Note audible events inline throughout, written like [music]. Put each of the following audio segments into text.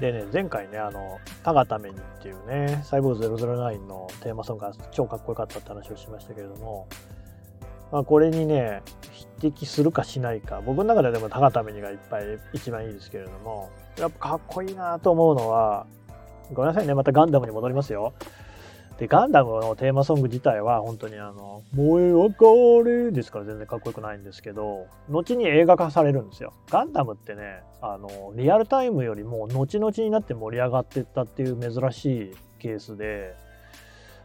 でね、前回ね、あの、たがためにっていうね、サイボーズ009のテーマソングが超かっこよかったって話をしましたけれども、まあ、これにね、匹敵するかしないか、僕の中ではでもたがためにがいっぱい一番いいですけれども、やっぱかっこいいなと思うのは、ごめんなさいね、またガンダムに戻りますよ。で、ガンダムのテーマソング自体は本当にあの、燃え上がれですから全然かっこよくないんですけど、後に映画化されるんですよ。ガンダムってね、あの、リアルタイムよりも後々になって盛り上がってったっていう珍しいケースで、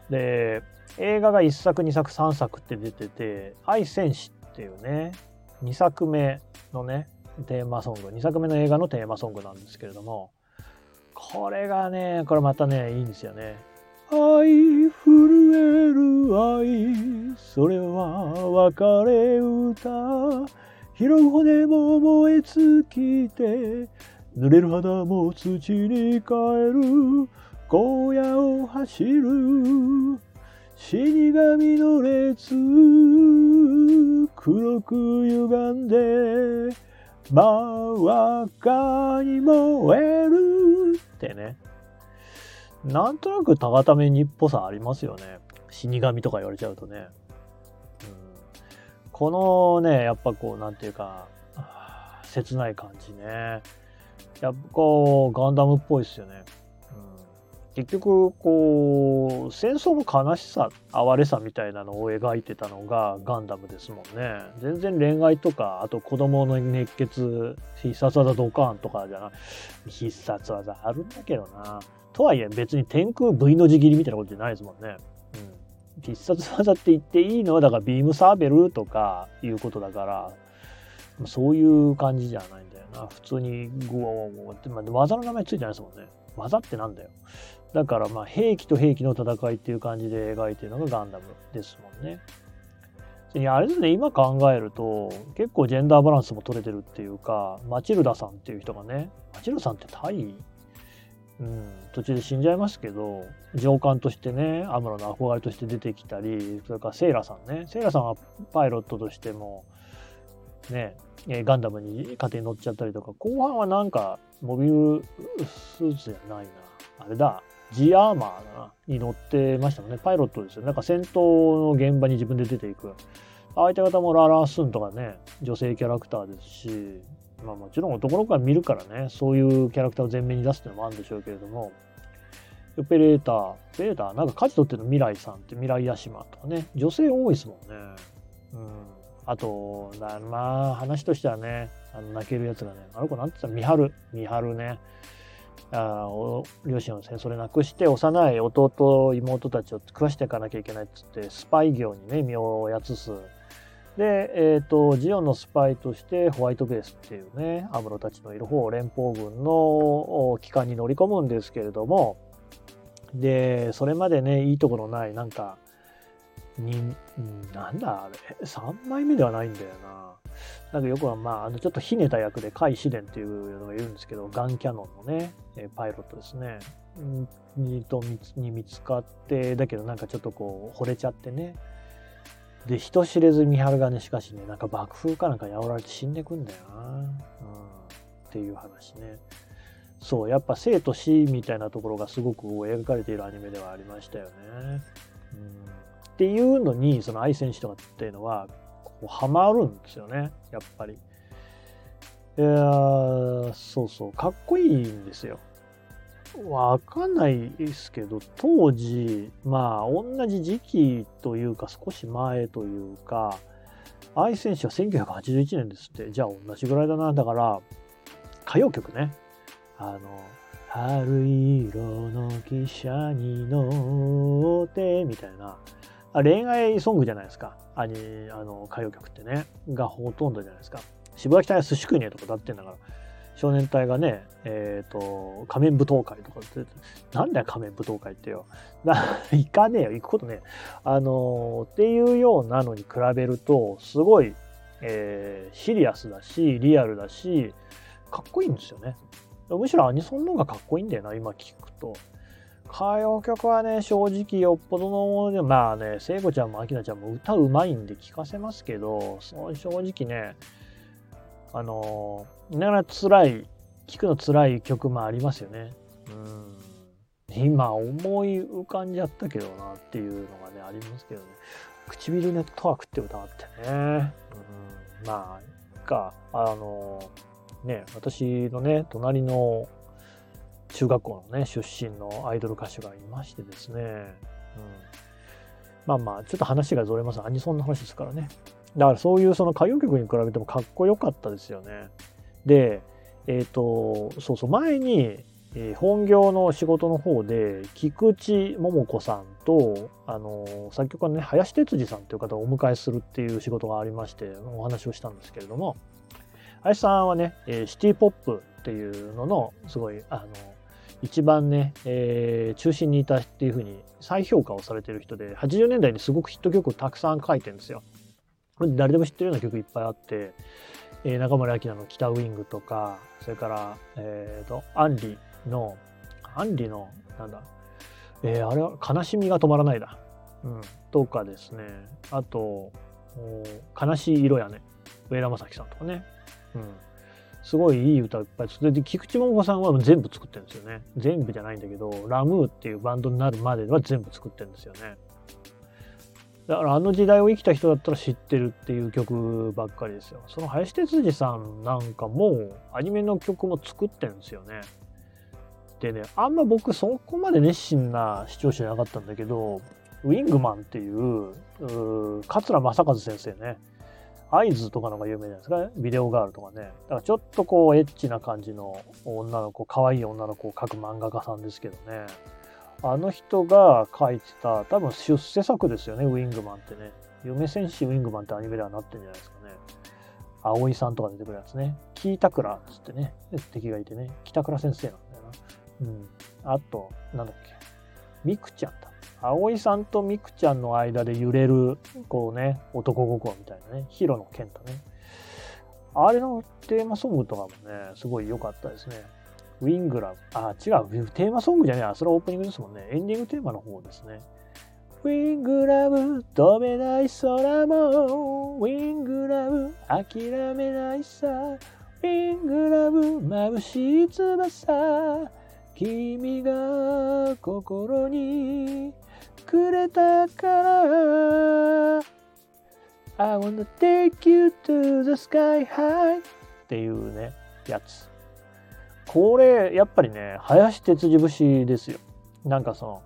で、映画が1作、2作、3作って出てて、愛戦士っていうね、2作目のね、テーマソング、2作目の映画のテーマソングなんですけれども、これがね、これまたね、いいんですよね。愛震える愛それは別れ歌。拾う骨も燃え尽きて濡れる肌も土に変える荒野を走る。死神の列黒く歪んで真っ赤に燃える。ってね。なんとなくたがためにっぽさありますよね。死神とか言われちゃうとね。うん、このね、やっぱこう、なんていうか、切ない感じね。やっぱこう、ガンダムっぽいですよね。うん、結局、こう、戦争の悲しさ、哀れさみたいなのを描いてたのがガンダムですもんね。全然恋愛とか、あと子供の熱血、必殺技ドカーンとかじゃない。必殺技あるんだけどな。とはいえ別に天空 V の字切りみたいなことじゃないですもんね。うん。必殺技って言っていいのはだからビームサーベルとかいうことだから、そういう感じじゃないんだよな。普通にグワゴワって、まあ、技の名前ついてないですもんね。技ってなんだよ。だからまあ兵器と兵器の戦いっていう感じで描いてるのがガンダムですもんね。いやあれですね、今考えると結構ジェンダーバランスも取れてるっていうか、マチルダさんっていう人がね、マチルダさんってタイうん、途中で死んじゃいますけど上官としてねアムロの憧れとして出てきたりそれからセイラさんね。セイラさんはパイロットとしてもねガンダムに勝手に乗っちゃったりとか後半はなんかモビルスーツじゃないな。あれだ。G アーマーなに乗ってましたもんね。パイロットですよなんか戦闘の現場に自分で出ていく。相手方もララースンとかね女性キャラクターですし。まあもちろん男の子が見るからね、そういうキャラクターを前面に出すっていうのもあるんでしょうけれども、オペレーター、オペレーター、なんか舵取ってるの未来さんって未来屋島とかね、女性多いですもんね。うん。あと、まあ話としてはね、あの泣けるやつがね、あの子なんて言ったら、美春、美春ね。あ両親を戦争で亡くして幼い弟妹たちを食わしていかなきゃいけないっつってスパイ業にね身をやつすで、えっ、ー、と、ジオンのスパイとしてホワイトベースっていうね、アムロたちのいる方、連邦軍の機関に乗り込むんですけれども、で、それまでね、いいところない、なんか、に、なんだあれ、3枚目ではないんだよな。なんかよくは、まあ、あの、ちょっとひねた役で、甲斐紫伝っていうのがいるんですけど、ガンキャノンのね、パイロットですね。にとに見つかって、だけどなんかちょっとこう、惚れちゃってね。で、人知れず三春がね、しかしね、なんか爆風かなんかに煽られて死んでくんだよな。うん。っていう話ね。そう、やっぱ生と死みたいなところがすごく描かれているアニメではありましたよね。うん、っていうのに、その愛選手とかっていうのは、こうハマるんですよね、やっぱり。いやそうそう、かっこいいんですよ。わかんないですけど、当時、まあ、同じ時期というか、少し前というか、愛選手は1981年ですって。じゃあ同じぐらいだな。だから、歌謡曲ね。あの、春色の汽車に乗って、みたいな。恋愛ソングじゃないですか。あの、歌謡曲ってね。がほとんどじゃないですか。渋谷北や寿司食いねとか歌ってんだから。少年隊がね、えっ、ー、と、仮面舞踏会とかって、なんだよ仮面舞踏会ってよ。[laughs] 行かねえよ、行くことねあのー、っていうようなのに比べると、すごい、えー、シリアスだし、リアルだし、かっこいいんですよね。むしろアニソンの方がかっこいいんだよな、今聞くと。歌謡曲はね、正直よっぽどのもので、まあね、聖子ちゃんも明菜ちゃんも歌うまいんで聞かせますけど、その正直ね、あの、なかなか辛い聴くの辛い曲もありますよね。うん。今思い浮かんじゃったけどなっていうのがねありますけどね。唇ネットワークって歌ってね、うん、まあかあのね私のね隣の中学校のね出身のアイドル歌手がいましてですね、うん、まあまあちょっと話がずれます。アニソンの話ですからねだからそういうその歌謡曲に比べてもかっこよかったですよねでえっ、ー、とそうそう前にえー、本業の仕事の方で、菊池桃子さんと、あの、作曲家のね、林哲司さんという方をお迎えするっていう仕事がありまして、お話をしたんですけれども、林さんはね、えー、シティポップっていうのの、すごい、あの、一番ね、えー、中心にいたっていうふうに再評価をされてる人で、80年代にすごくヒット曲をたくさん書いてるんですよ。誰でも知ってるような曲いっぱいあって、えー、中森明菜の北ウィングとか、それから、えっ、ー、と、アンリの、アンリの、なんだ、えー、あれは悲しみが止まらないだ。うん。とかですね。あと、悲しい色やね。上田正樹さんとかね。うん。すごいいい歌いっぱい作って、で、菊池桃子さんは全部作ってるんですよね。全部じゃないんだけど、ラムーっていうバンドになるまでは全部作ってるんですよね。だからあの時代を生きた人だったら知ってるっていう曲ばっかりですよ。その林哲司さんなんかもアニメの曲も作ってるんですよね。でね、あんま僕そこまで熱心な視聴者じゃなかったんだけど、ウィングマンっていう、う桂正和先生ね、合図とかのが有名じゃないですかね、ビデオガールとかね。だからちょっとこうエッチな感じの女の子、可愛い女の子を描く漫画家さんですけどね。あの人が書いてた、多分出世作ですよね、ウィングマンってね。嫁戦士ウィングマンってアニメではなってんじゃないですかね。葵さんとか出てくるやつね。キータクラっつってね、敵がいてね、北倉先生なんだよな。うん。あと、なんだっけ。ミクちゃんだ。葵さんとミクちゃんの間で揺れる、こうね、男心みたいなね。ヒロの剣とね。あれのテーマソングとかもね、すごい良かったですね。ウィングラブ。あ、違う。テーマソングじゃねえ。それはオープニングですもんね。エンディングテーマの方ですね。ウィングラブ、飛べない空も、ウィングラブ、諦めないさ。ウィングラブ、眩しい翼。君が心にくれたから I wanna take you to the sky high っていうね、やつ。これ、やっぱりね、林哲司節ですよ。なんかその、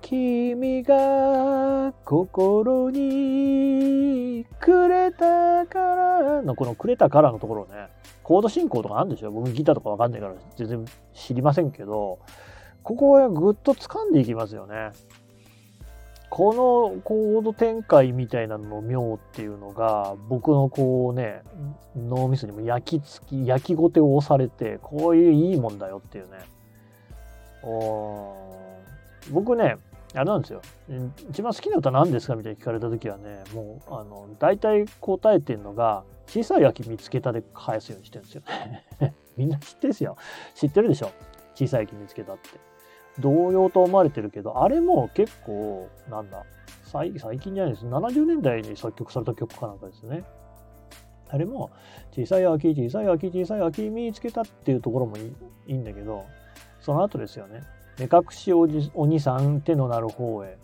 君が心にくれたからのこのくれたからのところね、コード進行とかあるんでしょ？僕ギターとかわかんないから全然知りませんけど、ここはぐっと掴んでいきますよね。このコード展開みたいなのの妙っていうのが、僕のこうね、脳みそにも焼き付き、焼きごてを押されて、こういういいもんだよっていうね。僕ね、あれなんですよ。一番好きな歌何ですかみたいに聞かれた時はね、もう、あの、大体答えてるのが、小さい秋見つけたで返すようにしてるんですよ。[laughs] みんな知ってるですよ。知ってるでしょ小さい秋見つけたって。同様と思われてるけど、あれも結構、なんだ、最近じゃないです。70年代に作曲された曲かなんかですね。あれも、小さい秋、小さい秋、小さい秋見つけたっていうところもいいんだけど、その後ですよね。目隠しおじお兄さん手のなる方へ、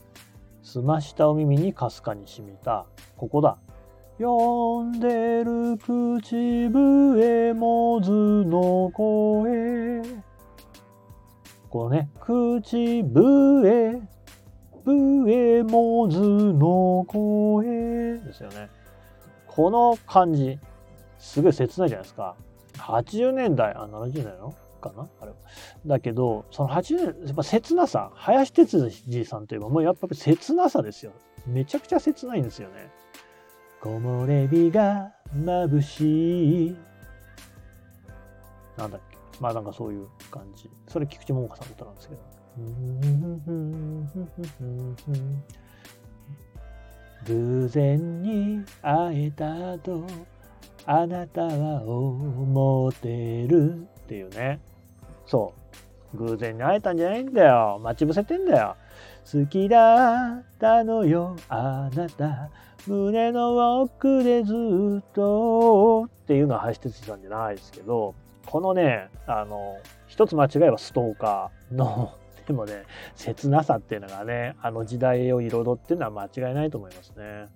澄ましたお耳にかすかにしみた。ここだ。呼んでる口笛もずの声。このね、口笛、笛もずの声ですよね。この感じ、すごい切ないじゃないですか。80年代、あ、70年代のかな？あれだけど、その80年、やっぱ切なさ、林哲司さんといえばもうやっぱり切なさですよ。めちゃくちゃ切ないんですよね。木漏れ日が眩しい。なんだっけ？まあなんかそういう感じ。それ菊池桃子さんの歌なんですけど。偶然に会えたとあなたは思ってるっていうね。そう。偶然に会えたんじゃないんだよ。待ち伏せてんだよ。好きだったのよ、あなた。胸の奥でずっとっていうのは林哲司さんじゃないですけど、このね、あの、一つ間違えばストーカーの [laughs] でもね、切なさっていうのがね、あの時代を彩ってるのは間違いないと思いますね。